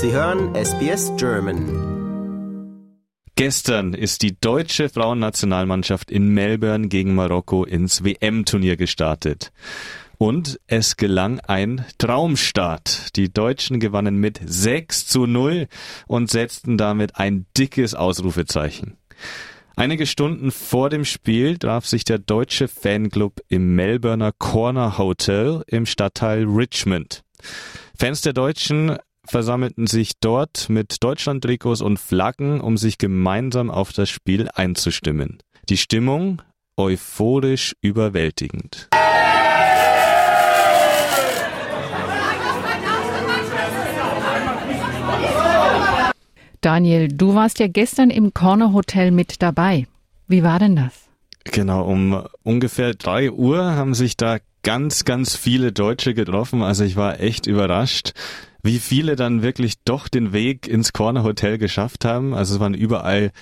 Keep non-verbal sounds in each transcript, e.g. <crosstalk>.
Sie hören SBS German. Gestern ist die deutsche Frauennationalmannschaft in Melbourne gegen Marokko ins WM-Turnier gestartet. Und es gelang ein Traumstart. Die Deutschen gewannen mit 6 zu 0 und setzten damit ein dickes Ausrufezeichen. Einige Stunden vor dem Spiel traf sich der deutsche Fanclub im Melbourner Corner Hotel im Stadtteil Richmond. Fans der Deutschen versammelten sich dort mit Deutschland-Trikots und Flaggen, um sich gemeinsam auf das Spiel einzustimmen. Die Stimmung euphorisch überwältigend. Daniel, du warst ja gestern im Corner Hotel mit dabei. Wie war denn das? Genau, um ungefähr drei Uhr haben sich da ganz, ganz viele Deutsche getroffen. Also ich war echt überrascht, wie viele dann wirklich doch den Weg ins Corner Hotel geschafft haben. Also es waren überall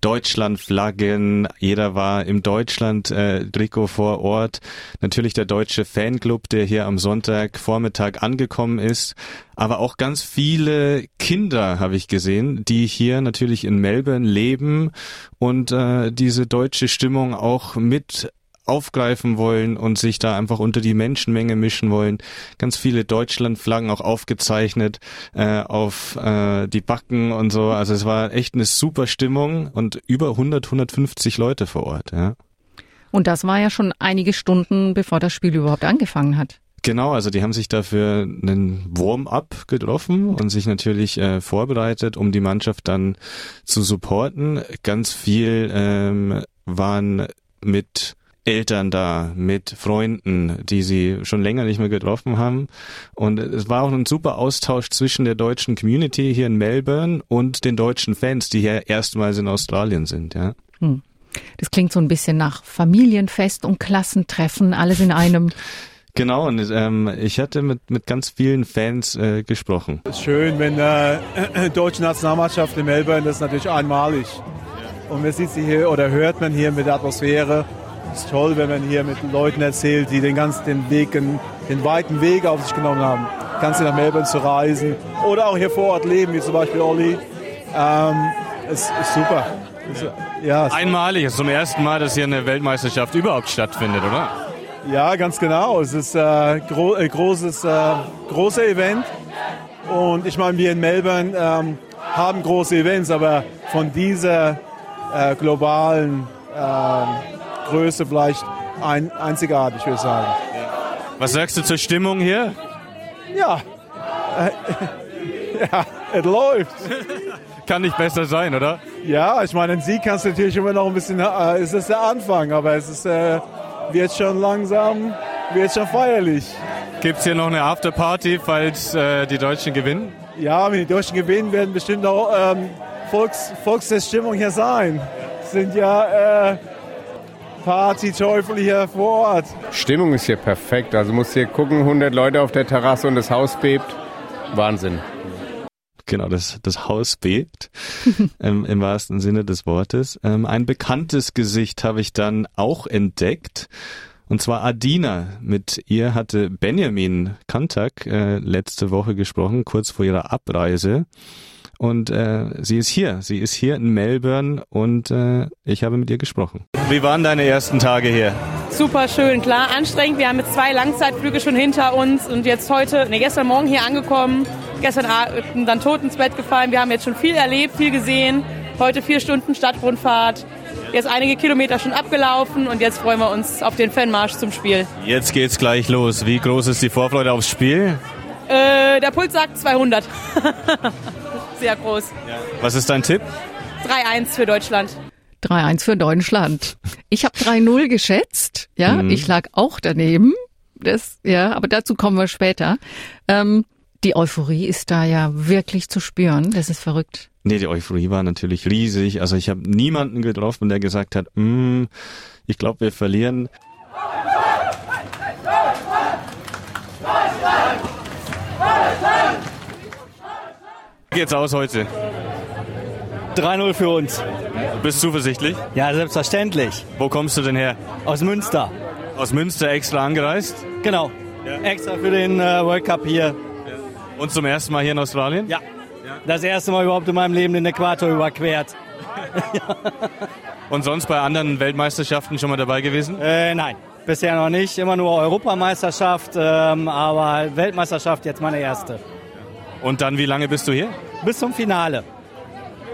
Deutschlandflaggen, jeder war im Deutschland-Trikot äh, vor Ort. Natürlich der deutsche Fanclub, der hier am Sonntagvormittag angekommen ist. Aber auch ganz viele Kinder habe ich gesehen, die hier natürlich in Melbourne leben und äh, diese deutsche Stimmung auch mit aufgreifen wollen und sich da einfach unter die Menschenmenge mischen wollen. Ganz viele Deutschlandflaggen auch aufgezeichnet äh, auf äh, die Backen und so. Also es war echt eine super Stimmung und über 100, 150 Leute vor Ort. Ja. Und das war ja schon einige Stunden, bevor das Spiel überhaupt angefangen hat. Genau, also die haben sich dafür einen Warm-up getroffen und sich natürlich äh, vorbereitet, um die Mannschaft dann zu supporten. Ganz viel ähm, waren mit Eltern da, mit Freunden, die sie schon länger nicht mehr getroffen haben. Und es war auch ein super Austausch zwischen der deutschen Community hier in Melbourne und den deutschen Fans, die hier erstmals in Australien sind, ja. Hm. Das klingt so ein bisschen nach Familienfest und Klassentreffen, alles in einem. <laughs> Genau, und ähm, ich hatte mit, mit ganz vielen Fans äh, gesprochen. Schön, wenn äh, äh, <clears throat> deutsche Nationalmannschaft in Melbourne, das ist natürlich einmalig. Und man sieht sie hier oder hört man hier mit der Atmosphäre es ist toll, wenn man hier mit Leuten erzählt, die den ganzen den Weg, den weiten Weg auf sich genommen haben, ganz nach Melbourne zu reisen oder auch hier vor Ort leben, wie zum Beispiel Olli. Ähm, es ist super. Es, ja, Einmalig, es ist zum ersten Mal, dass hier eine Weltmeisterschaft überhaupt stattfindet, oder? Ja, ganz genau. Es ist ein äh, gro äh, großes, äh, großer Event. Und ich meine, wir in Melbourne ähm, haben große Events, aber von dieser äh, globalen ähm, Größe vielleicht ein, einzigartig, würde ich sagen. Was sagst du zur Stimmung hier? Ja, äh, <laughs> ja, es läuft. Kann nicht besser sein, oder? Ja, ich meine, ein Sieg kannst du natürlich immer noch ein bisschen, äh, es ist der Anfang, aber es ist, äh, wird schon langsam, wird schon feierlich. Gibt es hier noch eine Afterparty, falls äh, die Deutschen gewinnen? Ja, wenn die Deutschen gewinnen, werden bestimmt auch ähm, Volks, Volksfeststimmung hier sein. Sind ja äh, Partyteufel hier vor Ort. Stimmung ist hier perfekt. Also muss hier gucken, 100 Leute auf der Terrasse und das Haus bebt. Wahnsinn. Genau, das, das Haus bebt, <laughs> ähm, im wahrsten Sinne des Wortes. Ähm, ein bekanntes Gesicht habe ich dann auch entdeckt. Und zwar Adina. Mit ihr hatte Benjamin Kantak äh, letzte Woche gesprochen, kurz vor ihrer Abreise. Und äh, sie ist hier. Sie ist hier in Melbourne und äh, ich habe mit ihr gesprochen. Wie waren deine ersten Tage hier? Super schön, klar, anstrengend. Wir haben jetzt zwei Langzeitflüge schon hinter uns und jetzt heute, ne, gestern Morgen hier angekommen, gestern Abend dann tot ins Bett gefallen. Wir haben jetzt schon viel erlebt, viel gesehen. Heute vier Stunden Stadtrundfahrt. Jetzt einige Kilometer schon abgelaufen und jetzt freuen wir uns auf den Fanmarsch zum Spiel. Jetzt geht's gleich los. Wie groß ist die Vorfreude aufs Spiel? Äh, der Puls sagt 200. <laughs> sehr groß. Ja. Was ist dein Tipp? 3-1 für Deutschland. 3-1 für Deutschland. Ich habe 3-0 geschätzt. Ja, mhm. ich lag auch daneben. Das, ja, aber dazu kommen wir später. Ähm, die Euphorie ist da ja wirklich zu spüren. Das ist verrückt. Nee, die Euphorie war natürlich riesig. Also ich habe niemanden getroffen, der gesagt hat, mm, ich glaube, wir verlieren. Geht's aus heute? 3-0 für uns. Bist du zuversichtlich? Ja, selbstverständlich. Wo kommst du denn her? Aus Münster. Aus Münster extra angereist? Genau. Ja. Extra für den äh, World Cup hier. Und zum ersten Mal hier in Australien? Ja. Das erste Mal überhaupt in meinem Leben den Äquator überquert. <laughs> Und sonst bei anderen Weltmeisterschaften schon mal dabei gewesen? Äh, nein, bisher noch nicht. Immer nur Europameisterschaft, ähm, aber Weltmeisterschaft jetzt meine erste. Und dann, wie lange bist du hier? Bis zum Finale.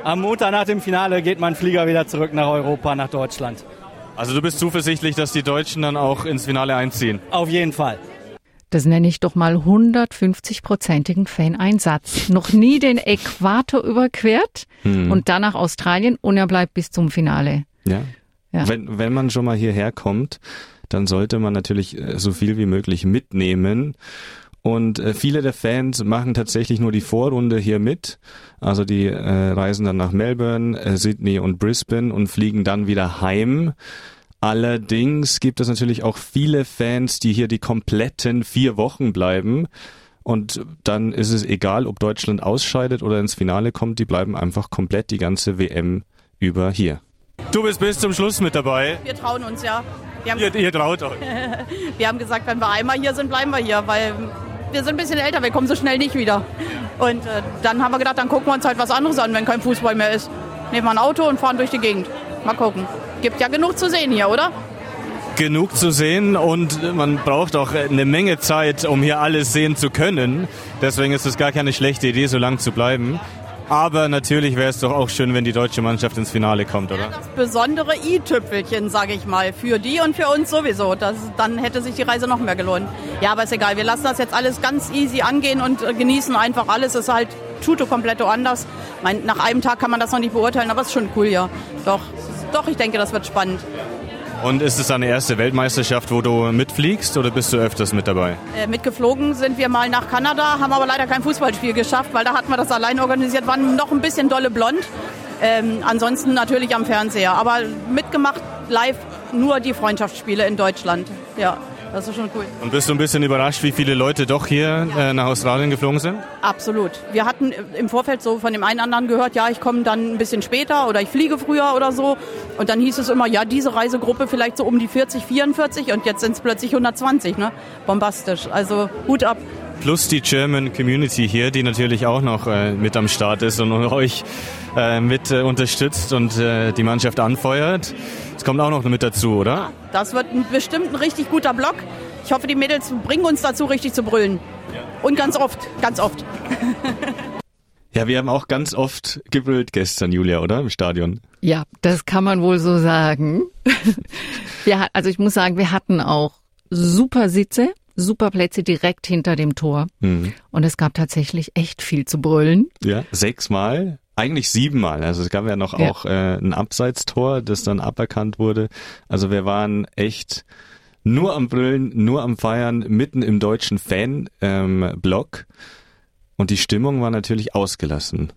Am Montag nach dem Finale geht mein Flieger wieder zurück nach Europa, nach Deutschland. Also du bist zuversichtlich, dass die Deutschen dann auch ins Finale einziehen? Auf jeden Fall. Das nenne ich doch mal 150-prozentigen Fan-Einsatz. Noch nie den Äquator überquert Hm. und dann nach Australien und er bleibt bis zum Finale. Ja. Ja. Wenn, wenn man schon mal hierher kommt, dann sollte man natürlich äh, so viel wie möglich mitnehmen. Und äh, viele der Fans machen tatsächlich nur die Vorrunde hier mit. Also die äh, reisen dann nach Melbourne, äh, Sydney und Brisbane und fliegen dann wieder heim. Allerdings gibt es natürlich auch viele Fans, die hier die kompletten vier Wochen bleiben. Und dann ist es egal, ob Deutschland ausscheidet oder ins Finale kommt, die bleiben einfach komplett die ganze WM über hier. Du bist bis zum Schluss mit dabei. Wir trauen uns, ja. Wir haben, Ihr, ihr traut euch. <laughs> wir haben gesagt, wenn wir einmal hier sind, bleiben wir hier, weil wir sind ein bisschen älter, wir kommen so schnell nicht wieder. Und äh, dann haben wir gedacht, dann gucken wir uns halt was anderes an, wenn kein Fußball mehr ist. Nehmen wir ein Auto und fahren durch die Gegend. Mal gucken. Gibt ja genug zu sehen hier, oder? Genug zu sehen und man braucht auch eine Menge Zeit, um hier alles sehen zu können. Deswegen ist es gar keine schlechte Idee, so lang zu bleiben. Aber natürlich wäre es doch auch schön, wenn die deutsche Mannschaft ins Finale kommt, oder? Das besondere i-Tüpfelchen, sage ich mal, für die und für uns sowieso. Das, dann hätte sich die Reise noch mehr gelohnt. Ja, aber ist egal. Wir lassen das jetzt alles ganz easy angehen und äh, genießen einfach alles. Es ist halt tuto completo anders. Nach einem Tag kann man das noch nicht beurteilen, aber es ist schon cool, ja. Doch, doch, ich denke, das wird spannend. Und ist es deine erste Weltmeisterschaft, wo du mitfliegst oder bist du öfters mit dabei? Äh, mitgeflogen sind wir mal nach Kanada, haben aber leider kein Fußballspiel geschafft, weil da hatten wir das allein organisiert, waren noch ein bisschen dolle blond. Ähm, ansonsten natürlich am Fernseher. Aber mitgemacht live nur die Freundschaftsspiele in Deutschland. Ja, das ist schon cool. Und bist du ein bisschen überrascht, wie viele Leute doch hier äh, nach Australien geflogen sind? Absolut. Wir hatten im Vorfeld so von dem einen anderen gehört, ja, ich komme dann ein bisschen später oder ich fliege früher oder so. Und dann hieß es immer, ja, diese Reisegruppe vielleicht so um die 40, 44 und jetzt sind es plötzlich 120, ne? Bombastisch. Also Hut ab. Plus die German Community hier, die natürlich auch noch äh, mit am Start ist und <laughs> euch äh, mit äh, unterstützt und äh, die Mannschaft anfeuert. Das kommt auch noch mit dazu, oder? Das wird ein, bestimmt ein richtig guter Block. Ich hoffe, die Mädels bringen uns dazu, richtig zu brüllen. Und ganz oft, ganz oft. <laughs> Ja, wir haben auch ganz oft gebrüllt gestern, Julia, oder? Im Stadion. Ja, das kann man wohl so sagen. <laughs> hat- also ich muss sagen, wir hatten auch super Sitze, super Plätze direkt hinter dem Tor. Mhm. Und es gab tatsächlich echt viel zu brüllen. Ja. Sechsmal? Eigentlich siebenmal. Also es gab ja noch Ja. auch äh, ein Abseitstor, das dann aberkannt wurde. Also wir waren echt nur am Brüllen, nur am Feiern, mitten im deutschen Fan-Block. Ähm, und die Stimmung war natürlich ausgelassen.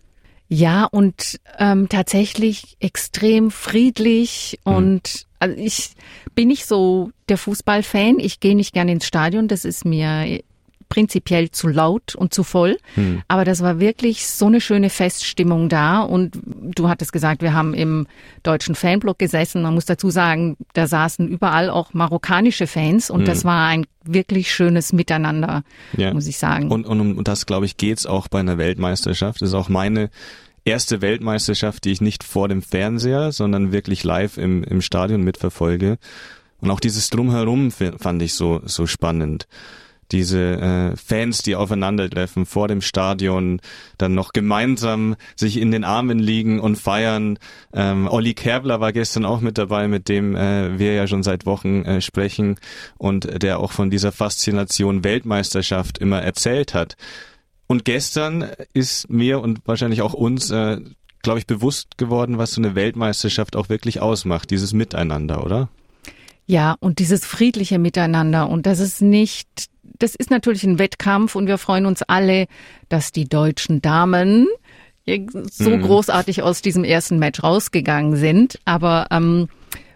Ja, und ähm, tatsächlich extrem friedlich und also ich bin nicht so der Fußballfan. Ich gehe nicht gerne ins Stadion. Das ist mir prinzipiell zu laut und zu voll. Aber das war wirklich so eine schöne Feststimmung da. Und du hattest gesagt, wir haben im deutschen Fanblock gesessen. Man muss dazu sagen, da saßen überall auch marokkanische Fans und das war ein wirklich schönes Miteinander, Ja. muss ich sagen. Und, und um das, glaube ich, geht's auch bei einer Weltmeisterschaft. Das ist auch meine erste Weltmeisterschaft, die ich nicht vor dem Fernseher, sondern wirklich live im, im Stadion mitverfolge. Und auch dieses Drumherum fand ich so, so spannend. Diese äh, Fans, die aufeinandertreffen vor dem Stadion, dann noch gemeinsam sich in den Armen liegen und feiern. Ähm, Olli Kerbler war gestern auch mit dabei, mit dem äh, wir ja schon seit Wochen äh, sprechen und der auch von dieser Faszination Weltmeisterschaft immer erzählt hat. Und gestern ist mir und wahrscheinlich auch uns, äh, glaube ich, bewusst geworden, was so eine Weltmeisterschaft auch wirklich ausmacht, dieses Miteinander, oder? Ja, und dieses friedliche Miteinander. Und das ist nicht, das ist natürlich ein Wettkampf und wir freuen uns alle, dass die deutschen Damen so Mhm. großartig aus diesem ersten Match rausgegangen sind. Aber ähm,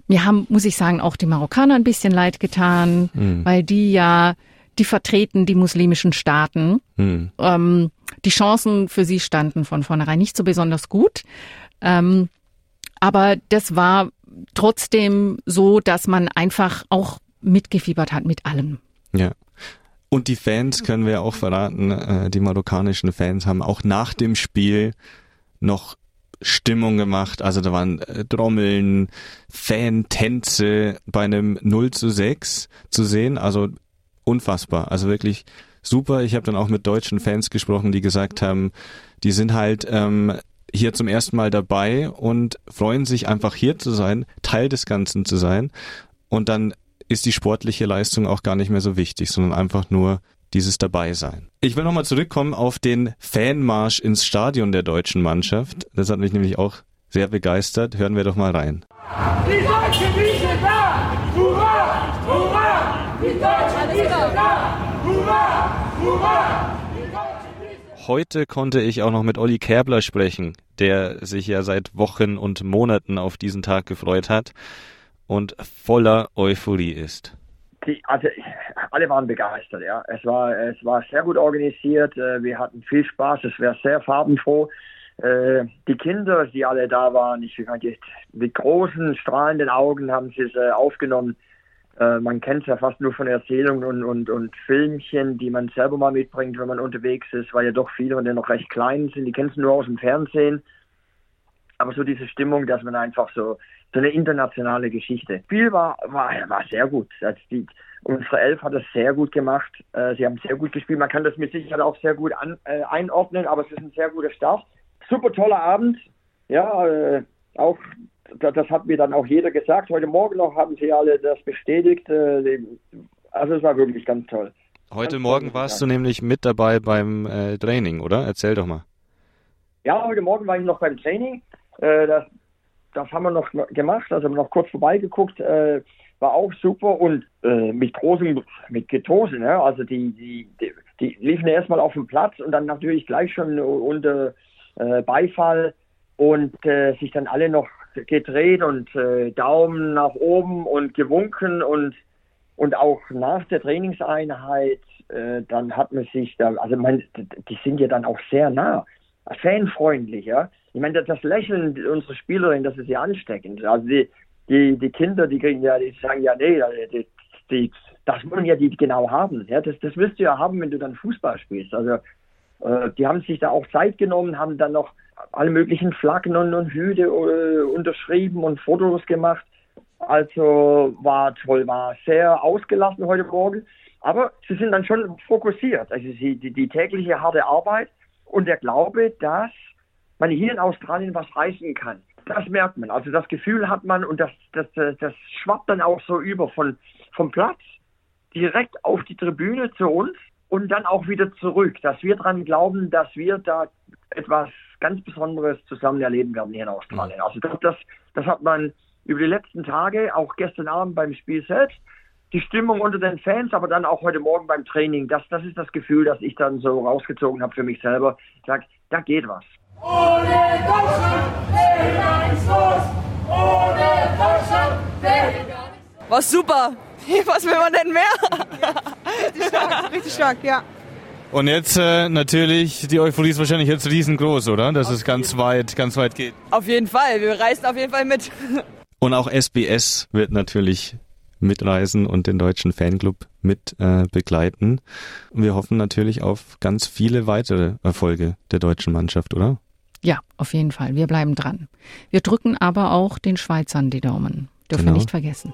mir haben, muss ich sagen, auch die Marokkaner ein bisschen leid getan, weil die ja, die vertreten die muslimischen Staaten. Hm. Ähm, die Chancen für sie standen von vornherein nicht so besonders gut. Ähm, aber das war trotzdem so, dass man einfach auch mitgefiebert hat mit allem. Ja. Und die Fans können wir auch verraten, äh, die marokkanischen Fans haben auch nach dem Spiel noch Stimmung gemacht. Also da waren äh, Trommeln, Fan-Tänze bei einem 0 zu 6 zu sehen. Also unfassbar. Also wirklich super. Ich habe dann auch mit deutschen Fans gesprochen, die gesagt haben, die sind halt ähm, hier zum ersten Mal dabei und freuen sich einfach hier zu sein, Teil des Ganzen zu sein. Und dann ist die sportliche Leistung auch gar nicht mehr so wichtig, sondern einfach nur dieses Dabeisein. Ich will nochmal zurückkommen auf den Fanmarsch ins Stadion der deutschen Mannschaft. Das hat mich nämlich auch sehr begeistert. Hören wir doch mal rein. Die Deutschen, die sind da! Hurra! Hurra! Die Deutschen, die sind da! Hurra! Hurra! Heute konnte ich auch noch mit Olli Kerbler sprechen, der sich ja seit Wochen und Monaten auf diesen Tag gefreut hat und voller Euphorie ist. Die, also alle waren begeistert, ja. Es war, es war sehr gut organisiert, äh, wir hatten viel Spaß, es war sehr farbenfroh. Äh, die Kinder, die alle da waren, ich mit großen, strahlenden Augen haben sie es äh. Man kennt es ja fast nur von Erzählungen und, und, und Filmchen, die man selber mal mitbringt, wenn man unterwegs ist, weil ja doch viele von denen noch recht klein sind. Die kennen es nur aus dem Fernsehen. Aber so diese Stimmung, dass man einfach so so eine internationale Geschichte. Das Spiel war, war, war sehr gut. Also die, unsere Elf hat es sehr gut gemacht. Äh, sie haben sehr gut gespielt. Man kann das mit Sicherheit auch sehr gut an, äh, einordnen, aber es ist ein sehr guter Start. Super toller Abend. Ja, äh, auch das hat mir dann auch jeder gesagt. Heute Morgen noch haben sie alle das bestätigt. Äh, also es war wirklich ganz toll. Heute ganz Morgen toll, warst du nämlich mit dabei beim äh, Training, oder? Erzähl doch mal. Ja, heute Morgen war ich noch beim Training. Äh, das, das haben wir noch gemacht, also noch kurz vorbeigeguckt, äh, war auch super und äh, mit großem, mit Getose, ne? also die, die, die, die liefen erstmal auf dem Platz und dann natürlich gleich schon unter äh, Beifall und sich dann alle noch gedreht und äh, Daumen nach oben und gewunken und und auch nach der Trainingseinheit, äh, dann hat man sich da, also man, die sind ja dann auch sehr nah, fanfreundlich, ja. Ich meine, das Lächeln unserer Spielerin, das ist ja ansteckend. Also die, die, die Kinder, die kriegen ja, die sagen ja, nee, die, die, das wollen ja die genau haben. Ja, das, das wirst du ja haben, wenn du dann Fußball spielst. Also äh, die haben sich da auch Zeit genommen, haben dann noch alle möglichen Flaggen und, Hüte äh, unterschrieben und Fotos gemacht. Also war toll, war sehr ausgelassen heute Morgen. Aber sie sind dann schon fokussiert. Also sie, die, die tägliche harte Arbeit und der Glaube, dass man hier in Australien was reißen kann. Das merkt man. Also das Gefühl hat man und das, das, das schwappt dann auch so über von, vom Platz direkt auf die Tribüne zu uns und dann auch wieder zurück, dass wir daran glauben, dass wir da etwas ganz Besonderes zusammen erleben werden hier in Australien. Also das, das, das hat man über die letzten Tage, auch gestern Abend beim Spiel selbst, die Stimmung unter den Fans, aber dann auch heute Morgen beim Training, das, das ist das Gefühl, das ich dann so rausgezogen habe für mich selber. Ich sage, da geht was. Ohne Deutschland wäre gar nichts los. Ohne Deutschland wäre gar nichts los. War super. <laughs> Was will man denn mehr? richtig stark, richtig stark, ja. Und jetzt äh, natürlich, die Euphorie ist wahrscheinlich jetzt riesengroß, oder? Dass auf es ganz weit, ganz weit geht. Auf jeden Fall, wir reisen auf jeden Fall mit. <laughs> Und auch SBS wird natürlich mitreisen und den deutschen Fanclub mit äh, begleiten. Und wir hoffen natürlich auf ganz viele weitere Erfolge der deutschen Mannschaft, oder? Ja, auf jeden Fall. Wir bleiben dran. Wir drücken aber auch den Schweizern die Daumen. Dürfen genau. wir nicht vergessen.